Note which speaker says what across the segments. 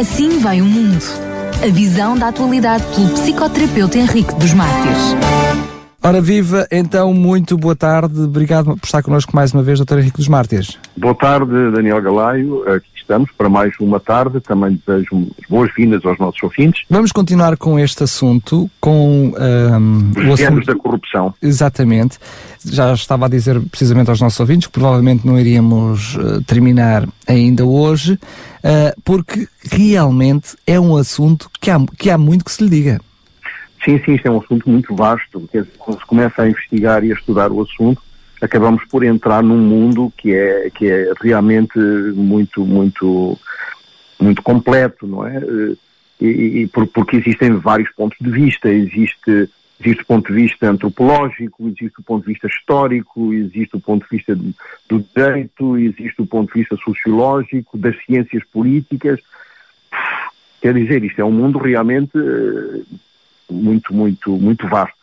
Speaker 1: Assim vai o mundo. A visão da atualidade pelo psicoterapeuta Henrique dos Mártires.
Speaker 2: Ora viva, então, muito boa tarde. Obrigado por estar connosco mais uma vez, Dr. Henrique dos Mártires.
Speaker 3: Boa tarde, Daniel Galaio. Aqui estamos para mais uma tarde. Também desejo boas-vindas aos nossos ouvintes.
Speaker 2: Vamos continuar com este assunto, com um,
Speaker 3: Os o assunto da corrupção.
Speaker 2: Exatamente. Já estava a dizer precisamente aos nossos ouvintes que provavelmente não iríamos uh, terminar ainda hoje, uh, porque realmente é um assunto que há, que há muito que se lhe diga.
Speaker 3: Sim, sim, isto é um assunto muito vasto. Quando se começa a investigar e a estudar o assunto, acabamos por entrar num mundo que é, que é realmente muito, muito, muito completo, não é? E, e porque existem vários pontos de vista. Existe, existe o ponto de vista antropológico, existe o ponto de vista histórico, existe o ponto de vista do direito, existe o ponto de vista sociológico, das ciências políticas. Quer dizer, isto é um mundo realmente muito, muito, muito vasto.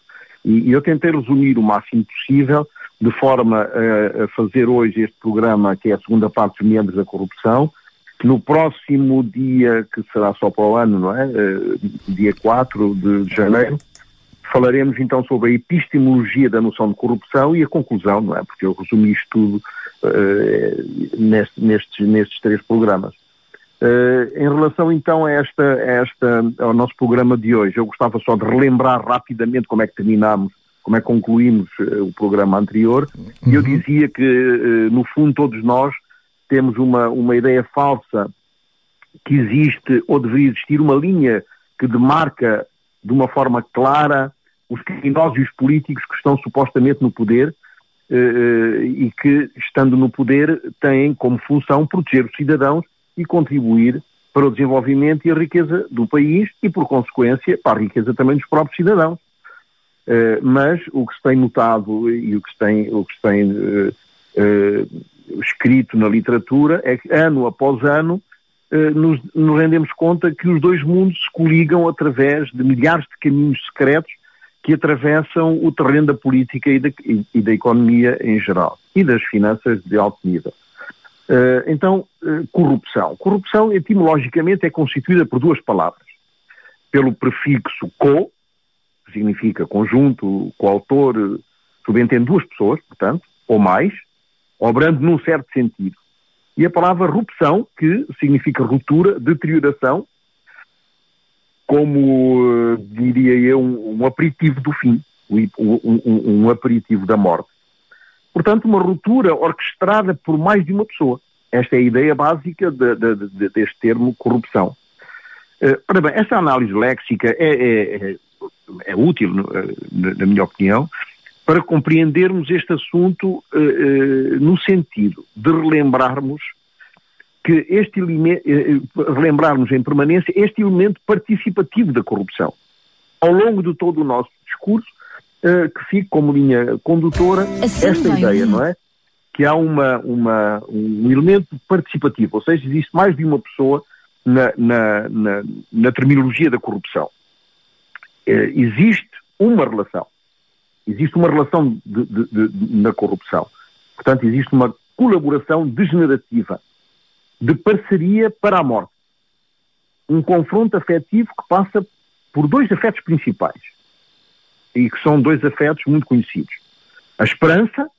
Speaker 3: E eu tentei resumir o máximo possível, de forma a, a, fazer hoje este programa, que é a segunda parte dos membros da corrupção, no próximo dia, que será só para o ano, não é? Uh, dia 4 de janeiro, falaremos então sobre a epistemologia da noção de corrupção e a conclusão, não é? Porque eu resumi isto tudo uh, neste, nestes, nestes três programas. Uh, em relação então a esta, a esta, ao nosso programa de hoje, eu gostava só de relembrar rapidamente como é que terminámos, como é que concluímos uh, o programa anterior. E eu uhum. dizia que, uh, no fundo, todos nós temos uma, uma ideia falsa que existe ou deveria existir uma linha que demarca de uma forma clara os criminosos e os políticos que estão supostamente no poder e que, estando no poder, têm como função proteger os cidadãos e contribuir para o desenvolvimento e a riqueza do país e, por consequência, para a riqueza também dos próprios cidadãos. Uh, mas o que se tem notado e o que se tem, o que se tem uh, uh, escrito na literatura é que, ano após ano, nos, nos, rendemos conta que os dois mundos se coligam através de milhares de caminhos secretos que atravessam o terreno da política e da, e, e da economia em geral e das finanças de alto nível. Uh, então, uh, corrupção. Corrupção, etimologicamente, é constituída por duas palavras. Pelo prefixo co, significa conjunto, coautor, subentende duas pessoas, portanto, ou mais, obrando num certo sentido. E a palavra rupção, que significa ruptura, deterioração, como, uh, diria eu, um, aperitivo do fim, um, aperitivo da morte. Portanto, uma ruptura orquestrada por mais de uma pessoa. Esta é a ideia básica de, de, de, deste termo corrupção. Uh, ora bem, esta análise léxica é, é, é, útil, eh, na minha opinião, para compreendermos este assunto uh, uh, no sentido de relembrarmos que este elemento, relembrarmos em permanência este elemento participativo da corrupção. Ao longo de todo o nosso discurso, que fique como linha condutora assim esta ideia, não é? Que há uma, uma, um elemento participativo, ou seja, existe mais de uma pessoa na, na, na, na terminologia da corrupção. Uh, existe uma relação. Existe uma relação de, de, de, na corrupção. Portanto, existe uma colaboração degenerativa, de parceria para a morte. Um confronto afetivo que passa por dois afetos principais e que são dois afetos muito conhecidos. A esperança,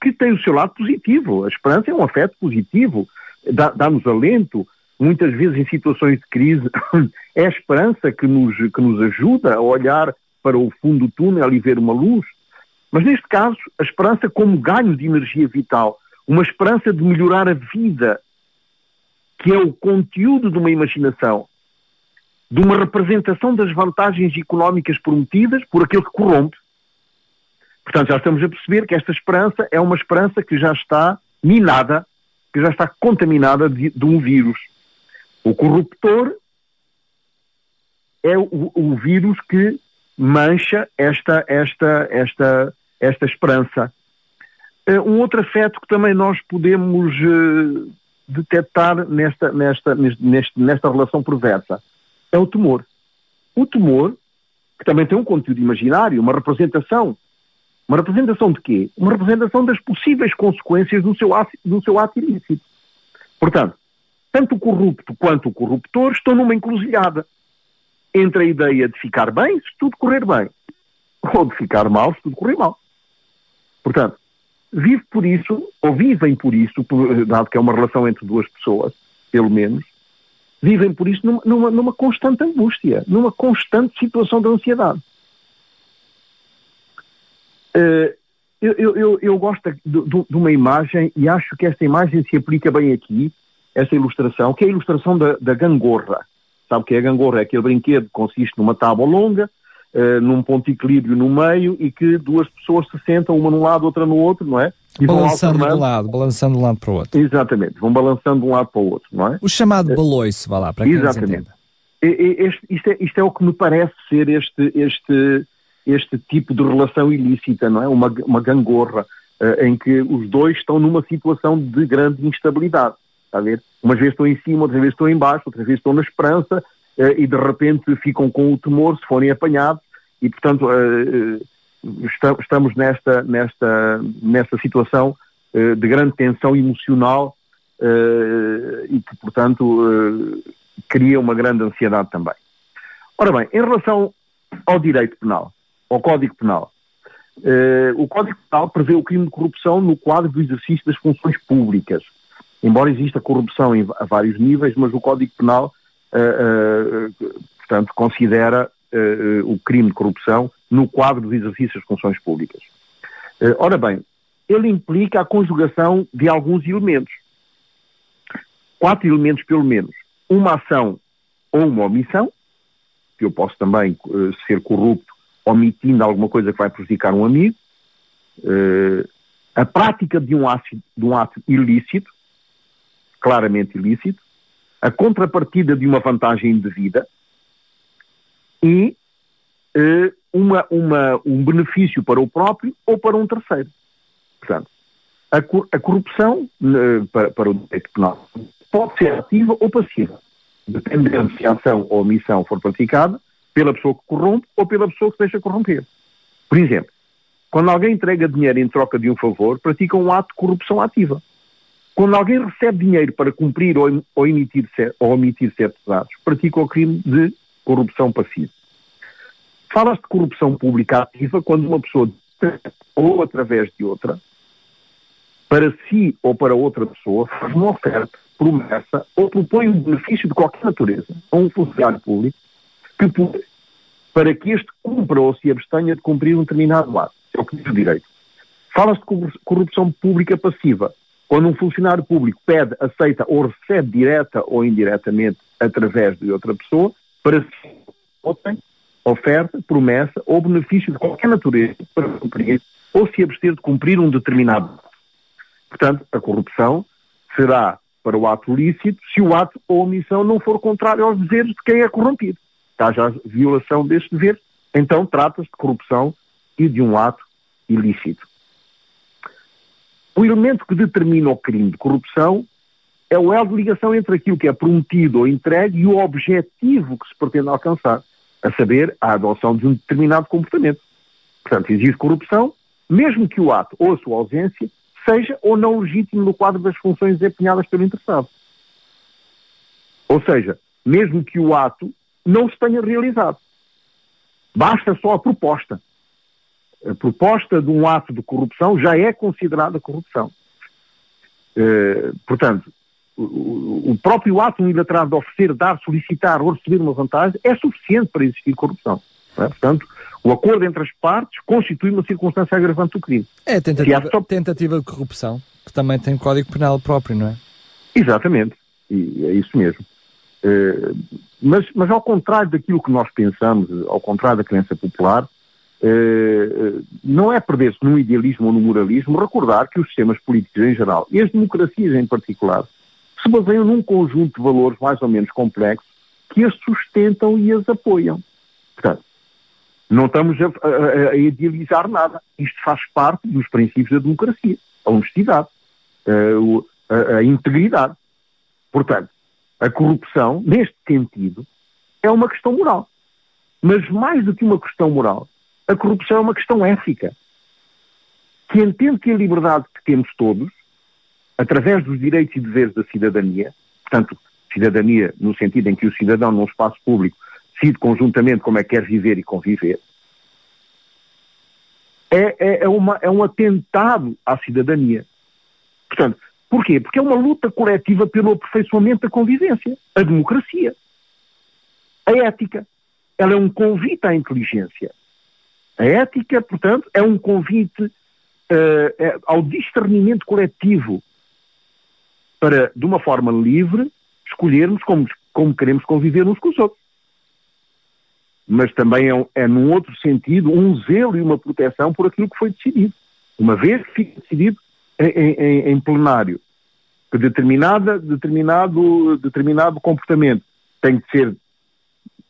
Speaker 3: que tem o seu lado positivo. A esperança é um afeto positivo, dá-nos alento, muitas vezes em situações de crise. é a esperança que nos, que nos ajuda a olhar para o fundo do túnel e ver uma luz. Mas neste caso, a esperança como ganho de energia vital, uma esperança de melhorar a vida, que é o conteúdo de uma imaginação, de uma representação das vantagens económicas prometidas por aquele que corrompe. Portanto, já estamos a perceber que esta esperança é uma esperança que já está minada, que já está contaminada de, de um vírus. O corruptor é o, o, vírus que mancha esta, esta, esta, esta esperança. Uh, um outro afeto que também nós podemos uh, detectar nesta, nesta, nesta, relação perversa é o temor. O temor, que também tem um conteúdo imaginário, uma representação. Uma representação de quê? Uma representação das possíveis consequências do seu do seu ato ilícito. Portanto, tanto o corrupto quanto o corruptor estão numa encruzilhada entre a ideia de ficar bem se tudo correr bem, ou de ficar mal se tudo correr mal. Portanto, vive por isso, ou vivem por isso, dado que é uma relação entre duas pessoas, pelo menos, vivem por isso numa, numa, numa constante angústia, numa constante situação de ansiedade. Uh, eu, eu, eu, gosto de, de, de, uma imagem e acho que esta imagem se aplica bem aqui, esta ilustração, que é a ilustração da, da gangorra. Sabe o que é a gangorra? É aquele brinquedo que consiste numa tábua longa, uh, num ponto de equilíbrio no meio e que duas pessoas se sentam, uma num lado, outra no outro, não é?
Speaker 2: E balançando de um lado, balançando de um lado para o outro.
Speaker 3: Exatamente, vão balançando de um lado para o outro, não é?
Speaker 2: O chamado baloiço, vá lá, para quem Exatamente.
Speaker 3: Este, isto, é, isto é o que me parece ser este, este, este tipo de relação ilícita, não é? Uma, uma gangorra, uh, em que os dois estão numa situação de grande instabilidade, está a ver? Umas vezes estão em cima, outras vezes estão em baixo, outras vezes estão na esperança, uh, e de repente ficam com o temor se forem apanhados, e portanto uh, estamos nesta, nesta, nesta situação de grande tensão emocional e que, portanto, cria uma grande ansiedade também. Ora bem, em relação ao direito penal, ao Código Penal, o Código Penal prevê o crime de corrupção no quadro do exercício das funções públicas. Embora exista corrupção em, a vários níveis, mas o Código Penal, portanto, considera o crime de corrupção no quadro dos exercícios de funções públicas. Uh, ora bem, ele implica a conjugação de alguns elementos. Quatro elementos, pelo menos. Uma ação ou uma omissão, que eu posso também uh, ser corrupto omitindo alguma coisa que vai prejudicar um amigo, uh, a prática de um, ato, de um ato ilícito, claramente ilícito, a contrapartida de uma vantagem indevida e uh, uma, uma, um benefício para o próprio ou para um terceiro. Portanto, a, a corrupção uh, para, para o direito penal pode ser ativa ou passiva, dependendo se a ação ou omissão for praticada pela pessoa que corrompe ou pela pessoa que deixa corromper. Por exemplo, quando alguém entrega dinheiro em troca de um favor, pratica um ato de corrupção ativa. Quando alguém recebe dinheiro para cumprir ou, ou, emitir, ou omitir certos atos, pratica o crime de corrupção passiva. Fala-se de corrupção pública ativa quando uma pessoa, ou através de outra, para si ou para outra pessoa, faz uma oferta, promessa ou propõe um benefício de qualquer natureza a um funcionário público que, para que este cumpra ou se abstenha de cumprir um determinado ato. É o que diz o direito. Fala-se de corrupção pública passiva, quando um funcionário público pede, aceita ou recebe direta ou indiretamente através de outra pessoa, para tem oferta, promessa ou benefício de qualquer natureza para cumprir ou se abster de cumprir um determinado. Portanto, a corrupção será para o ato lícito se o ato ou omissão não for contrário aos deveres de quem é corrompido. Haja a violação deste dever, então trata-se de corrupção e de um ato ilícito. O elemento que determina o crime de corrupção é o elo de ligação entre aquilo que é prometido ou entregue e o objetivo que se pretende alcançar a saber, a adoção de um determinado comportamento. Portanto, existe corrupção, mesmo que o ato ou a sua ausência seja ou não legítimo no quadro das funções desempenhadas pelo interessado. Ou seja, mesmo que o ato não se tenha realizado. Basta só a proposta. A proposta de um ato de corrupção já é considerada corrupção. Uh, portanto, o, próprio ato unilateral de oferecer, dar, solicitar ou receber uma vantagem é suficiente para existir corrupção. É? Portanto, o acordo entre as partes constitui uma circunstância agravante do crime.
Speaker 2: É a tentativa, só... tentativa de corrupção, que também tem código penal próprio, não é?
Speaker 3: Exatamente, e é isso mesmo. Uh, mas, mas ao contrário daquilo que nós pensamos, ao contrário da crença popular, uh, não é perder-se no idealismo ou no moralismo recordar que os sistemas políticos em geral, e as democracias em particular, se baseiam num conjunto de valores mais ou menos complexos que as sustentam e as apoiam. Portanto, não estamos a, a, a idealizar nada. Isto faz parte dos princípios da democracia. A honestidade, a, a integridade. Portanto, a corrupção, neste sentido, é uma questão moral. Mas mais do que uma questão moral, a corrupção é uma questão ética. Que entende que a liberdade que temos todos através dos direitos e deveres da cidadania, portanto, cidadania no sentido em que o cidadão num espaço público decide conjuntamente como é que quer viver e conviver, é, é, é, uma, é um atentado à cidadania. Portanto, porquê? Porque é uma luta coletiva pelo aperfeiçoamento da convivência, a democracia, a ética. Ela é um convite à inteligência. A ética, portanto, é um convite uh, ao discernimento coletivo para, de uma forma livre, escolhermos como, como queremos conviver uns com os outros mas também é, é, num outro sentido, um zelo e uma proteção por aquilo que foi decidido. Uma vez que fica decidido em, em, em plenário que determinada, determinado, determinado comportamento tem que ser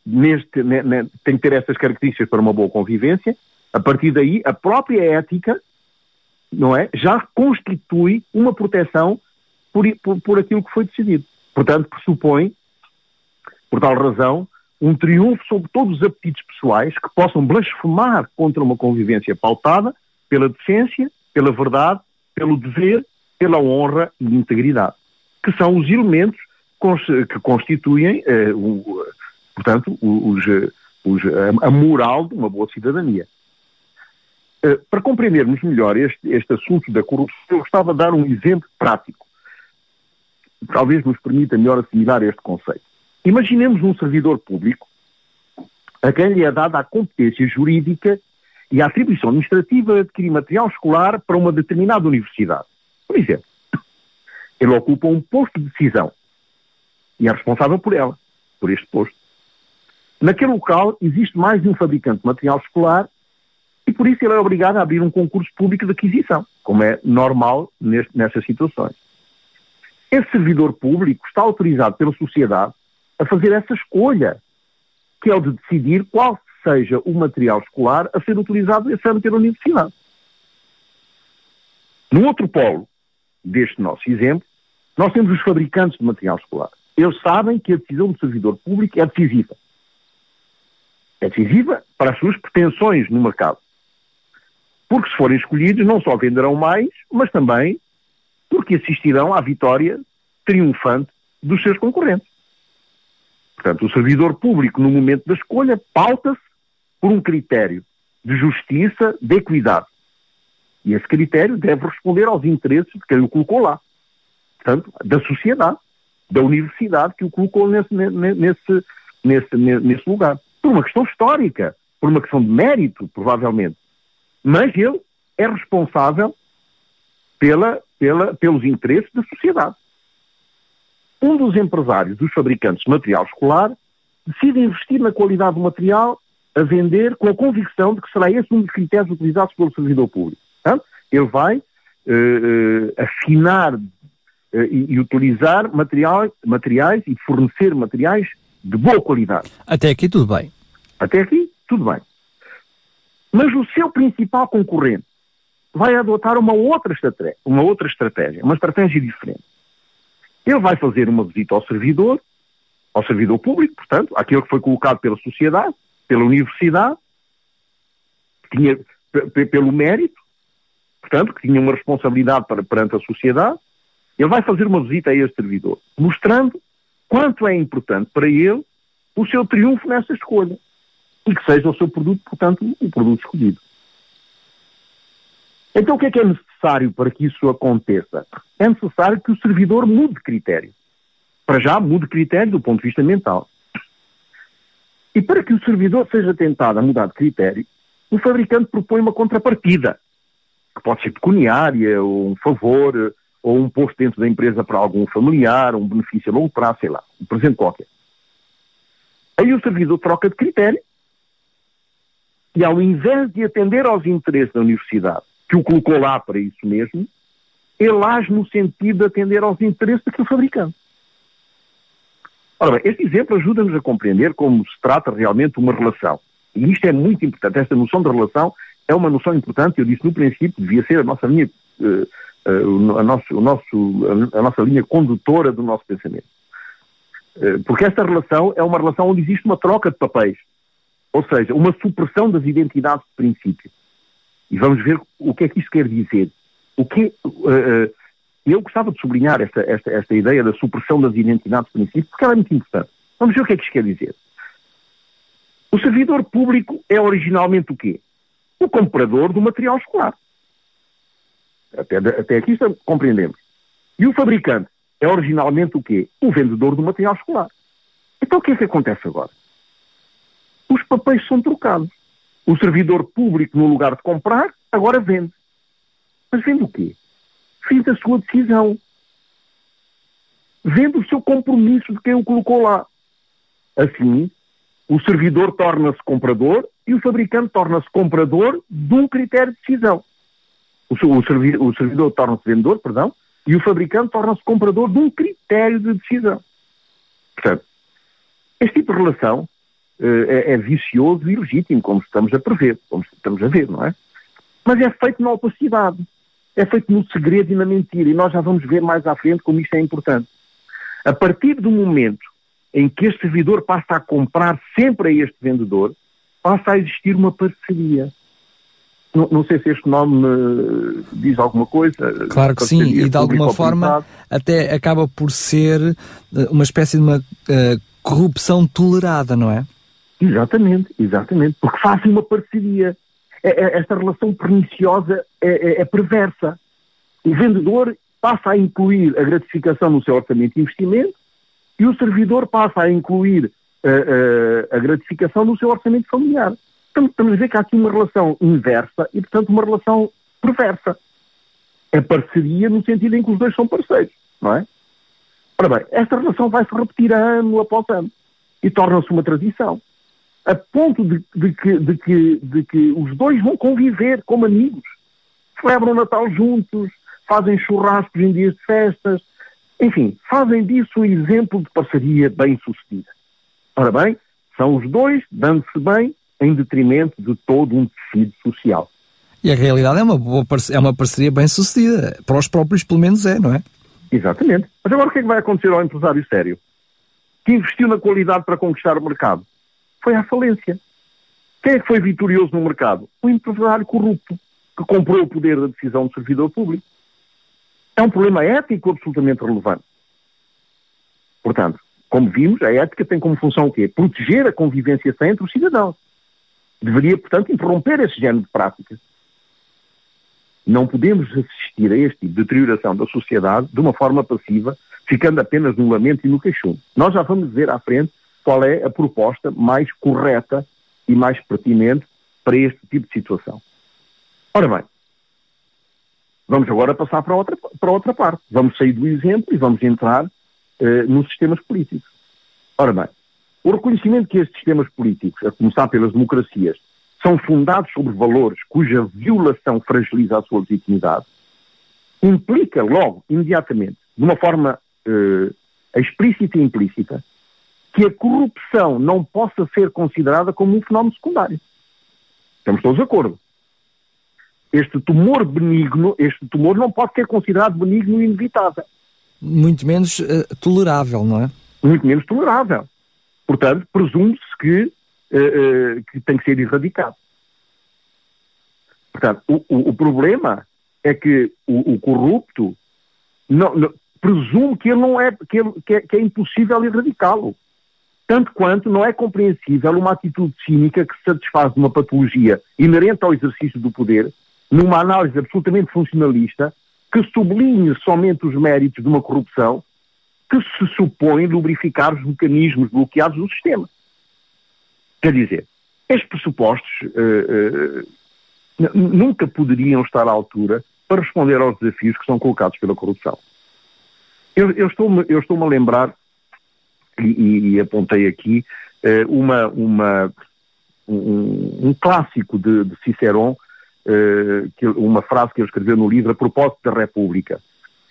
Speaker 3: neste, ne, ne, tem que ter essas características para uma boa convivência, a partir daí a própria ética não é, já constitui uma proteção por, por, por aquilo que foi decidido. Portanto, pressupõe, por tal razão, um triunfo sobre todos os apetites pessoais que possam blasfemar contra uma convivência pautada pela decência, pela verdade, pelo dever, pela honra e integridade, que são os elementos que constituem, eh, o, portanto, os, os, a moral de uma boa cidadania. Eh, para compreendermos melhor este, este assunto da corrupção, eu gostava de dar um exemplo prático. Talvez nos permita melhor assimilar este conceito. Imaginemos um servidor público a quem lhe é dada a competência jurídica e a atribuição administrativa de adquirir material escolar para uma determinada universidade. Por exemplo, ele ocupa um posto de decisão e é responsável por ela, por este posto. Naquele local existe mais de um fabricante de material escolar e por isso ele é obrigado a abrir um concurso público de aquisição, como é normal neste, nestas situações. Esse servidor público está autorizado pela sociedade a fazer essa escolha, que é o de decidir qual seja o material escolar a ser utilizado nesse âmbito da universidade. No outro polo deste nosso exemplo, nós temos os fabricantes de material escolar. Eles sabem que a decisão do servidor público é decisiva. É decisiva para as suas pretensões no mercado. Porque se forem escolhidos, não só venderão mais, mas também porque assistirão à vitória triunfante dos seus concorrentes. Portanto, o servidor público, no momento da escolha, pauta-se por um critério de justiça, de equidade. E esse critério deve responder aos interesses de quem o colocou lá. Portanto, da sociedade, da universidade que o colocou nesse, nesse, nesse, nesse lugar. Por uma questão histórica, por uma questão de mérito, provavelmente. Mas ele é responsável pela, pela, pelos interesses da sociedade um dos empresários dos fabricantes de material escolar decide investir na qualidade do material a vender com a convicção de que será esse um dos critérios utilizados pelo servidor público. Portanto, ele vai uh, afinar uh, e, e, utilizar material, materiais e fornecer materiais de boa qualidade.
Speaker 2: Até aqui tudo bem.
Speaker 3: Até aqui tudo bem. Mas o seu principal concorrente vai adotar uma outra estratégia, uma outra estratégia, uma estratégia diferente. Ele vai fazer uma visita ao servidor, ao servidor público, portanto, aquele que foi colocado pela sociedade, pela universidade, tinha, pelo mérito, portanto, que tinha uma responsabilidade para, perante a sociedade, ele vai fazer uma visita a este servidor, mostrando quanto é importante para ele o seu triunfo nessa escolha e que seja o seu produto, portanto, o produto escolhido. Então o que é que é necessário para que isso aconteça? É necessário que o servidor mude de critério. Para já, mude de critério do ponto de vista mental. E para que o servidor seja tentado a mudar de critério, o fabricante propõe uma contrapartida, que pode ser pecuniária, ou um favor, ou um posto dentro da empresa para algum familiar, um benefício a longo prazo, sei lá, um presente qualquer. Aí o servidor troca de critério e ao invés de atender aos interesses da universidade que o colocou lá para isso mesmo, ele age no sentido de atender aos interesses daquele fabricante. Ora bem, este exemplo ajuda-nos a compreender como se trata realmente uma relação. E isto é muito importante. Esta noção de relação é uma noção importante. Eu disse no princípio, devia ser a nossa linha, uh, a, nosso, o nosso, a, nossa linha condutora do nosso pensamento. Uh, porque esta relação é uma relação onde existe uma troca de papéis. Ou seja, uma supressão das identidades de princípio. E vamos ver o que é que isso quer dizer. O que, uh, eu gostava de sublinhar esta, esta, esta ideia da supressão das identidades de princípio, porque ela é muito importante. Vamos ver o que é que isto quer dizer. O servidor público é originalmente o quê? O comprador do material escolar. Até, até aqui estamos, compreendemos. E o fabricante é originalmente o quê? O vendedor do material escolar. Então o que é que acontece agora? Os papéis são trocados. O servidor público, no lugar de comprar, agora vende. Mas vende o quê? Vende a sua decisão. Vende o seu compromisso de quem o colocou lá. Assim, o servidor torna-se comprador e o fabricante torna-se comprador de um critério de decisão. O, o, servi o servidor torna-se vendedor, perdão, e o fabricante torna-se comprador de um critério de decisão. Portanto, este tipo de relação uh, é, é, vicioso e legítimo, como estamos a prever, como estamos a ver, não é? Mas é feito na opacidade, é feito no segredo e na mentira, e nós já vamos ver mais à frente como isto é importante. A partir do momento em que este servidor passa a comprar sempre a este vendedor, passa a existir uma parceria. Não, não, sei se este nome uh, diz alguma coisa.
Speaker 2: Claro que sim, e de alguma forma até acaba por ser uh, uma espécie de uma uh, corrupção tolerada, não é?
Speaker 3: Exatamente, exatamente, porque fazem uma parceria. É, é, esta relação perniciosa é, é, é perversa. O vendedor passa a incluir a gratificação no seu orçamento de investimento e o servidor passa a incluir a gratificação no seu orçamento familiar. Estamos a ver que há aqui uma relação inversa e, portanto, uma relação perversa. É parceria no sentido em que os dois são parceiros, não é? Ora bem, esta relação vai se repetir ano após ano e torna-se uma tradição. A ponto de, de, que, de, que, de que os dois vão conviver como amigos. Celebram o Natal juntos, fazem churrascos em dias de festas, enfim, fazem disso um exemplo de parceria bem-sucedida. Ora bem, são os dois dando-se bem em detrimento de todo um tecido social.
Speaker 2: E a realidade é uma, boa é uma parceria bem-sucedida. Para os próprios, pelo menos, é, não é?
Speaker 3: Exatamente. Mas agora o que é que vai acontecer ao empresário sério? Que investiu na qualidade para conquistar o mercado? Foi à falência. Quem é que foi vitorioso no mercado? O empresário corrupto, que comprou o poder da decisão do servidor público. É um problema ético absolutamente relevante. Portanto, como vimos, a ética tem como função o quê? Proteger a convivência sã entre os cidadãos. Deveria, portanto, interromper esse género de práticas. Não podemos assistir a este tipo de deterioração da sociedade de uma forma passiva, ficando apenas no lamento e no queixume. Nós já vamos ver à frente qual é a proposta mais correta e mais pertinente para este tipo de situação. Ora bem, Vamos agora passar para outra, para outra parte. Vamos sair do exemplo e vamos entrar uh, nos sistemas políticos. Ora bem, o reconhecimento que estes sistemas políticos, a começar pelas democracias, são fundados sobre valores cuja violação fragiliza a sua legitimidade, implica logo, imediatamente, de uma forma uh, explícita e implícita, que a corrupção não possa ser considerada como um fenómeno secundário. Estamos todos de acordo este tumor benigno, este tumor não pode ser considerado benigno e inevitável.
Speaker 2: Muito menos uh, tolerável, não é?
Speaker 3: Muito menos tolerável. Portanto, presume-se que, uh, uh, que tem que ser erradicado. Portanto, o, o, o problema é que o, o corrupto não, não, presume que ele não é que, ele, que, é, que é impossível erradicá-lo. Tanto quanto não é compreensível uma atitude cínica que satisfaz de uma patologia inerente ao exercício do poder numa análise absolutamente funcionalista, que sublinhe somente os méritos de uma corrupção que se supõe lubrificar os mecanismos bloqueados do sistema. Quer dizer, estes pressupostos uh, uh, nunca poderiam estar à altura para responder aos desafios que são colocados pela corrupção. Eu, eu estou-me estou a lembrar, e, e apontei aqui, uh, uma, uma, um, um clássico de, de Cicerón, que, uma frase que ele escreveu no livro a propósito da República.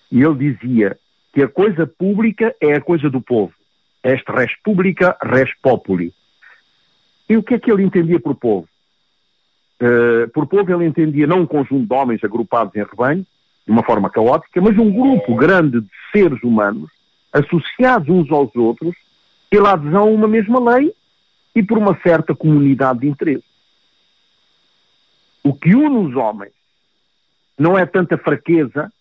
Speaker 3: E ele dizia que a coisa pública é a coisa do povo. Est res pública, res populi. E o que é que ele entendia por povo? Uh, por povo ele entendia não um conjunto de homens agrupados em rebanho, de uma forma caótica, mas um grupo grande de seres humanos associados uns aos outros pela adesão a uma mesma lei e por uma certa comunidade de interesse. O que une os homens não é tanta fraqueza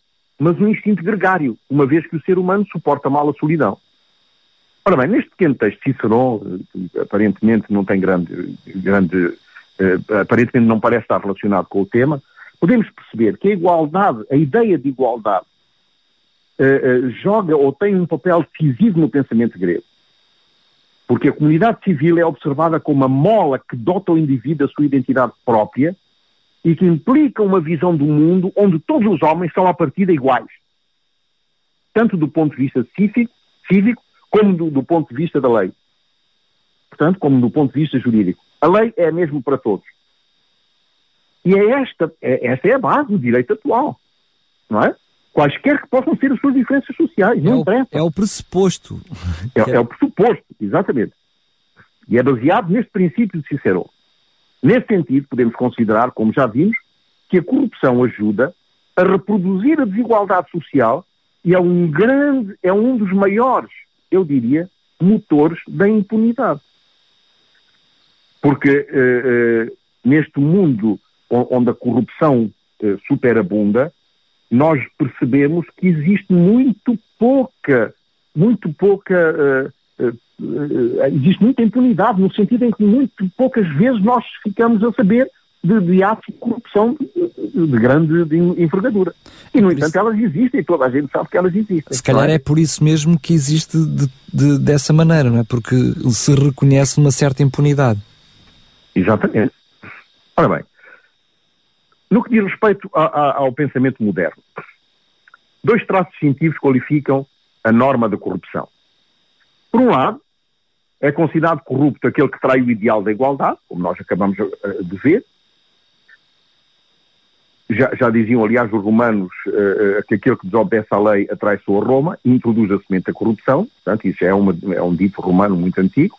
Speaker 3: mas um instinto gregário, uma vez que o ser humano suporta mal a solidão. Ora bem, neste pequeno texto Cicerón, eh, aparentemente não tem grande, grande eh, aparentemente não parece estar relacionado com o tema, podemos perceber que a igualdade, a ideia de igualdade, uh, joga ou tem um papel decisivo no pensamento grego. Porque a comunidade civil é observada como uma mola que dota o indivíduo da sua identidade própria e que implica uma visão do mundo onde todos os homens são à partida iguais. Tanto do ponto de vista cívico, cívico como do, do ponto de vista da lei. Portanto, como do ponto de vista jurídico. A lei é a mesma para todos. E é esta, é, esta é a base do direito atual. Não é? Quaisquer que possam ser as suas diferenças sociais. Não
Speaker 2: é,
Speaker 3: interessa.
Speaker 2: O, é o pressuposto.
Speaker 3: É, é, o pressuposto, exatamente. E é baseado neste princípio de Cicero. Nesse sentido, podemos considerar, como já vimos, que a corrupção ajuda a reproduzir a desigualdade social e é um grande, é um dos maiores, eu diria, motores da impunidade. Porque uh, uh, neste mundo onde a corrupção uh, superabunda, nós percebemos que existe muito pouca, muito pouca, existe muita impunidade, no sentido em que muito poucas vezes nós ficamos a saber de, de atos de corrupção de, de grande de envergadura. E, no entanto, isso... elas existem, toda a gente sabe que elas existem.
Speaker 2: Se calhar é? é por isso mesmo que existe de, dessa maneira, não é? Porque se reconhece uma certa impunidade.
Speaker 3: Exatamente. Ora bem, no que diz respeito a, a, ao pensamento moderno, dois traços científicos qualificam a norma da corrupção. Por um lado, é considerado corrupto aquele que trai o ideal da igualdade, como nós acabamos eh, de ver. Já, já diziam, aliás, os romanos uh, que aquele que desobedece à lei atraiçoa Roma e introduz a semente da corrupção. Portanto, isso é, uma, é um dito romano muito antigo.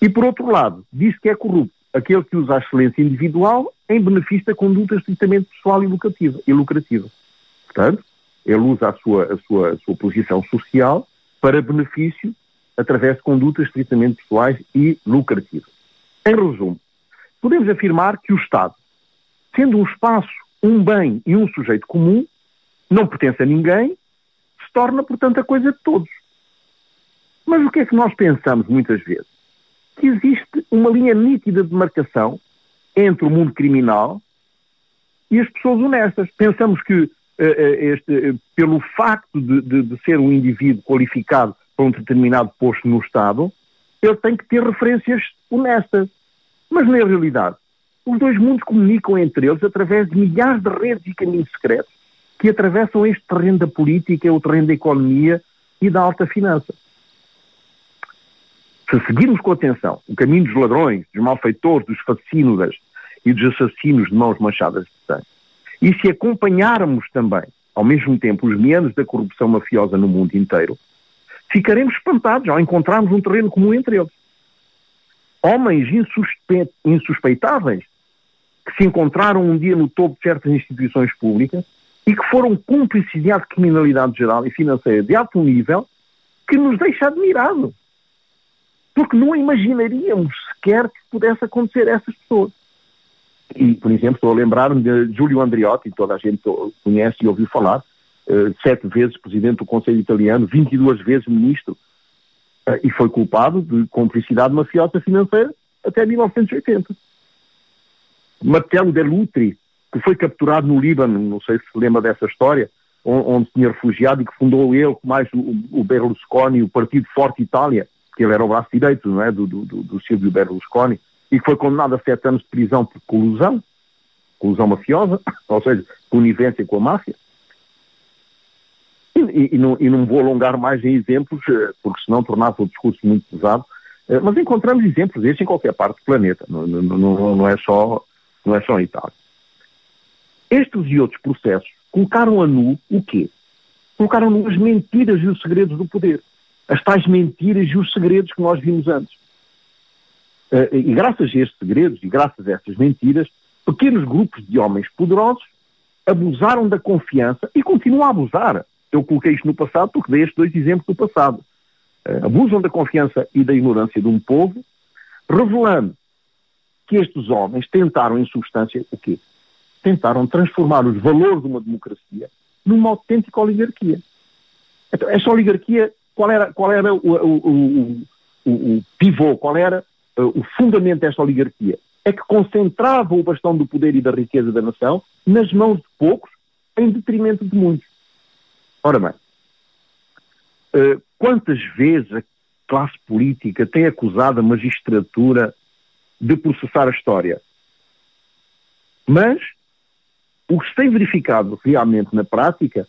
Speaker 3: E, por outro lado, diz que é corrupto aquele que usa a excelência individual em benefício da conduta estritamente pessoal e lucrativa. E lucrativa. Portanto, ele usa a sua, a, sua, a sua posição social para benefício através de condutas estritamente pessoais e lucrativas. Em resumo, podemos afirmar que o Estado, sendo um espaço, um bem e um sujeito comum, não pertence a ninguém, se torna, portanto, a coisa de todos. Mas o que é que nós pensamos muitas vezes? que existe uma linha nítida de marcação entre o mundo criminal e as pessoas honestas. Pensamos que uh, este, uh, pelo facto de, de, de, ser um indivíduo qualificado para um determinado posto no Estado, ele tem que ter referências honestas. Mas na realidade, os dois mundos comunicam entre eles através de milhares de redes e caminhos secretos que atravessam este terreno da política, o terreno da economia e da alta finança. Se seguirmos com atenção o caminho dos ladrões, dos malfeitores, dos fascínoras e dos assassinos de mãos manchadas de sangue, e se acompanharmos também, ao mesmo tempo, os meandros da corrupção mafiosa no mundo inteiro, ficaremos espantados ao encontrarmos um terreno comum entre eles. Homens insuspe insuspeitáveis que se encontraram um dia no topo de certas instituições públicas e que foram cúmplices de ato de criminalidade geral e financeira de alto nível que nos deixa admirados porque não imaginaríamos sequer que pudesse acontecer a essas pessoas. E, por exemplo, estou a lembrar-me de Giulio Andriotti, toda a gente conhece e ouviu falar, sete vezes presidente do Conselho Italiano, 22 vezes ministro, uh, e foi culpado de cumplicidade mafiosa financeira até 1980. Matteo Dell'Utri, que foi capturado no Líbano, não sei se lembra dessa história, onde, tinha refugiado e que fundou ele, mais o Berlusconi, o Partido Forte Itália, que ele era o braço direito não é, do, do, do Silvio Berlusconi, e que foi condenado a sete anos de prisão por colusão, colusão mafiosa, ou seja, conivência com a máfia. E, e, não, e não vou alongar mais em exemplos, eh, porque senão tornava o discurso muito pesado, eh, mas encontramos exemplos destes em qualquer parte do planeta, não, não, não, é, só, não é só em Itália. Estes e outros processos colocaram a nu o quê? Colocaram nu as mentiras e os segredos do poder as tais mentiras e os segredos que nós vimos antes. Uh, e graças a estes segredos e graças a estas mentiras, pequenos grupos de homens poderosos abusaram da confiança e continuam a abusar. Eu coloquei isto no passado porque dei estes dois exemplos do passado. Uh, abusam da confiança e da ignorância de um povo, revelando que estes homens tentaram, em substância, o quê? Tentaram transformar os valores de uma democracia numa autêntica oligarquia. Então, esta oligarquia, qual era, qual era o, o, o, o pivô, qual era uh, o fundamento desta oligarquia? É que concentrava o bastão do poder e da riqueza da nação nas mãos de poucos, em detrimento de muitos. Ora bem, uh, quantas vezes a classe política tem acusado a magistratura de processar a história? Mas o que se tem verificado realmente na prática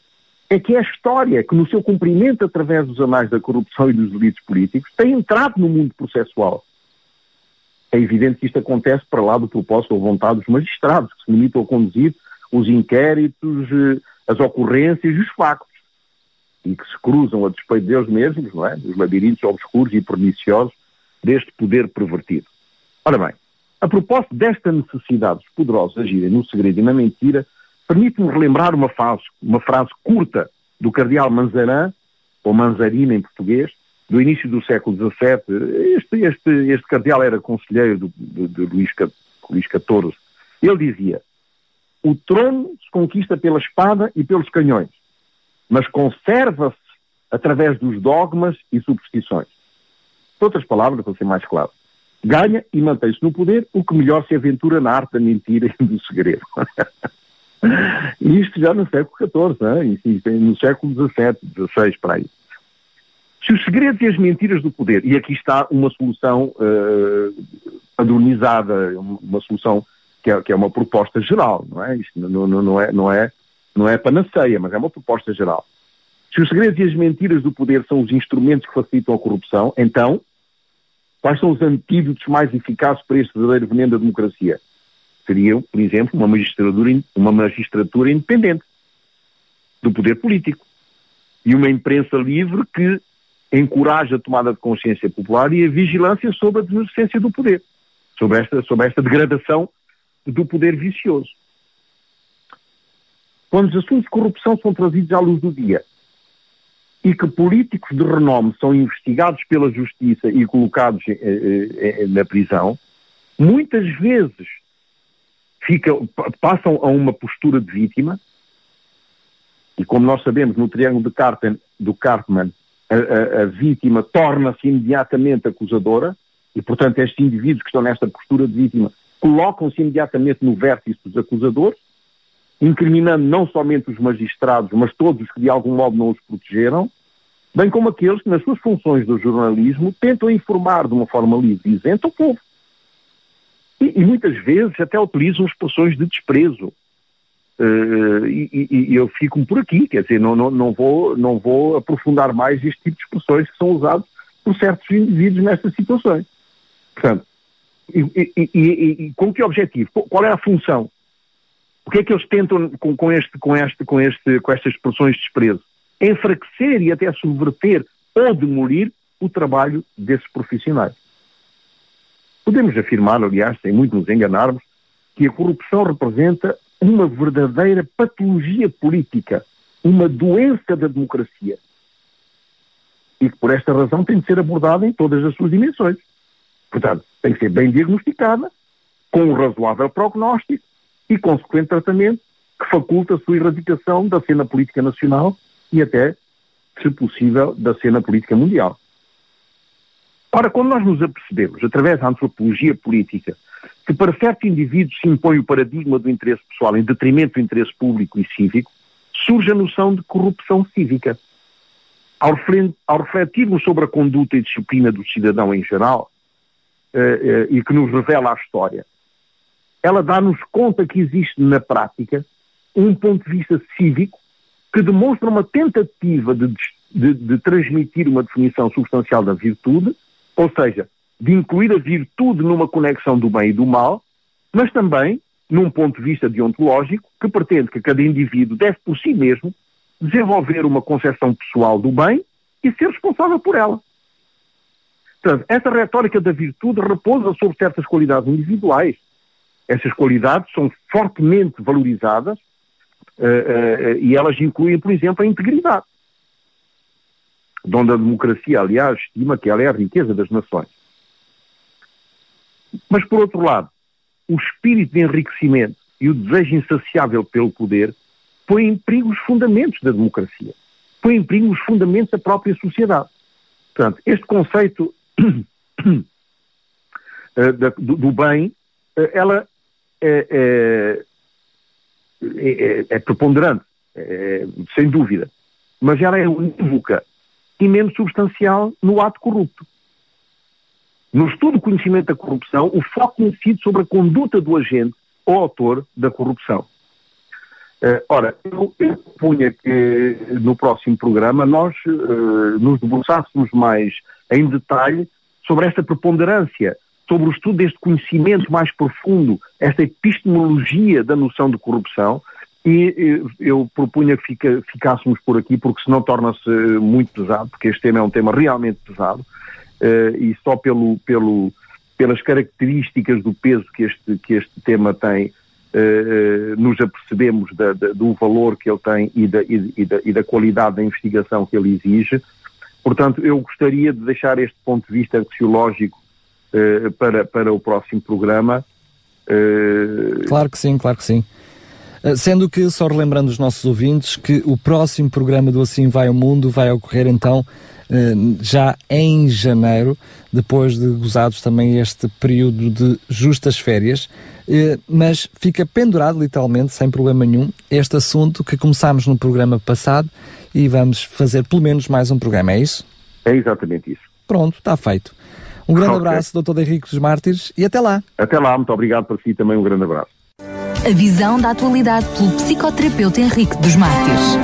Speaker 3: é que é a história que, no seu cumprimento através dos anais da corrupção e dos delitos políticos, tem entrado no mundo processual. É evidente que isto acontece para lá do propósito ou vontade dos magistrados, que se limitam a conduzir os inquéritos, eh, as ocorrências e os factos, e que se cruzam a despeito deles mesmos, não é? Dos labirintos obscuros e perniciosos deste poder pervertido. Ora bem, a propósito desta necessidade dos poderosos agirem no segredo e na mentira, permite-me relembrar uma frase, uma frase curta do cardeal Manzarin, ou Manzarina em português, do início do século XVII. Este, este, este cardeal era conselheiro de, de, de Luís, Luís XIV. Ele dizia, o trono se conquista pela espada e pelos canhões, mas conserva-se através dos dogmas e superstições. Em outras palavras, para ser mais claro, ganha e mantém-se no poder o que melhor se aventura na arte da mentira e do segredo. Isto já no século XIV, né? no século XVII, XVI, para aí. Se os segredos e as mentiras do poder, e aqui está uma solução uh, padronizada, uma solução que é, que é, uma proposta geral, não é? Isto não, não, não, é, não, é, não é panaceia, mas é uma proposta geral. Se os segredos e as mentiras do poder são os instrumentos que facilitam a corrupção, então Quais são os antídotos mais eficazes para este verdadeiro veneno da democracia? Seriam, por exemplo, uma magistratura, uma magistratura independente do poder político e uma imprensa livre que encoraja a tomada de consciência popular e a vigilância sobre a denunciência do poder, sobre esta, sobre esta degradação do poder vicioso. Quando os assuntos de corrupção são trazidos à luz do dia e que políticos de renome são investigados pela justiça e colocados eh, eh, eh, na prisão, muitas vezes passam a uma postura de vítima, e como nós sabemos, no triângulo de Carten, do Cartman, a, a, a vítima torna-se imediatamente acusadora, e portanto estes indivíduos que estão nesta postura de vítima colocam-se imediatamente no vértice dos acusadores, incriminando não somente os magistrados, mas todos os que de algum modo não os protegeram, bem como aqueles que, nas suas funções do jornalismo, tentam informar de uma forma livre e isenta o povo. E, e muitas vezes até utilizam expressões de desprezo. Uh, e, e, e, eu fico por aqui, quer dizer, não, não, não, vou, não vou aprofundar mais este tipo de expressões que são usadas por certos indivíduos nestas situações. Portanto, e, com que objetivo? Qual é a função? O que é que eles tentam com, com, este, com, este, com, este, com estas expressões de desprezo? Enfraquecer e até subverter ou demolir o trabalho desses profissionais. Podemos afirmar, aliás, sem muito nos enganarmos, que a corrupção representa uma verdadeira patologia política, uma doença da democracia. E que por esta razão tem de ser abordada em todas as suas dimensões. Portanto, tem que ser bem diagnosticada, com um razoável prognóstico e consequente tratamento que faculta a sua erradicação da cena política nacional e até, se possível, da cena política mundial. Ora, quando nós nos apercebemos, através da antropologia política, que para certos indivíduos se impõe o paradigma do interesse pessoal em detrimento do interesse público e cívico, surge a noção de corrupção cívica. Ao, refletirmos sobre a conduta e disciplina do cidadão em geral, eh, eh, e que nos revela a história, ela dá-nos conta que existe na prática um ponto de vista cívico que demonstra uma tentativa de, de, de transmitir uma definição substancial da virtude, ou seja, de incluir a virtude numa conexão do bem e do mal, mas também num ponto de vista deontológico que pretende que cada indivíduo deve por si mesmo desenvolver uma concepção pessoal do bem e ser responsável por ela. Portanto, essa retórica da virtude repousa sobre certas qualidades individuais, essas qualidades são fortemente valorizadas uh, uh, e elas incluem, por exemplo, a integridade, onde a democracia, aliás, estima que ela é a riqueza das nações. Mas, por outro lado, o espírito de enriquecimento e o desejo insaciável pelo poder põe em perigo os fundamentos da democracia, põe em perigo os fundamentos da própria sociedade. Portanto, este conceito do, bem, ela é, é, é, é preponderante, é, sem dúvida, mas ela é unívoca e menos substancial no ato corrupto. No estudo do conhecimento da corrupção, o foco incide sobre a conduta do agente ou autor da corrupção. Uh, ora, eu, eu propunha que no próximo programa nós uh, nos debruçássemos mais em detalhe sobre esta preponderância, sobre o estudo deste conhecimento mais profundo, esta epistemologia da noção de corrupção, e eu propunha que fica, ficássemos por aqui, porque senão torna-se muito pesado, porque este tema é um tema realmente pesado, uh, e só pelo, pelo, pelas características do peso que este, que este tema tem, uh, nos apercebemos da, da, do valor que ele tem e da, e, da, e da qualidade da investigação que ele exige. Portanto, eu gostaria de deixar este ponto de vista axiológico uh, para, para o próximo programa.
Speaker 2: Claro que sim, claro que sim. Eh, sendo que, só relembrando os nossos ouvintes, que o próximo programa do Assim Vai o Mundo vai ocorrer então eh, já em janeiro, depois de gozados também este período de justas férias, eh, mas fica pendurado literalmente, sem problema nenhum, este assunto que começámos no programa passado e vamos fazer pelo menos mais um programa, é isso?
Speaker 3: É exatamente isso.
Speaker 2: Pronto, está feito. Um grande okay. abraço, Dr. Henrique dos Mártires, e até lá.
Speaker 3: Até lá, muito obrigado para si também, um grande abraço.
Speaker 1: A visão da atualidade pelo psicoterapeuta Henrique dos Mártires.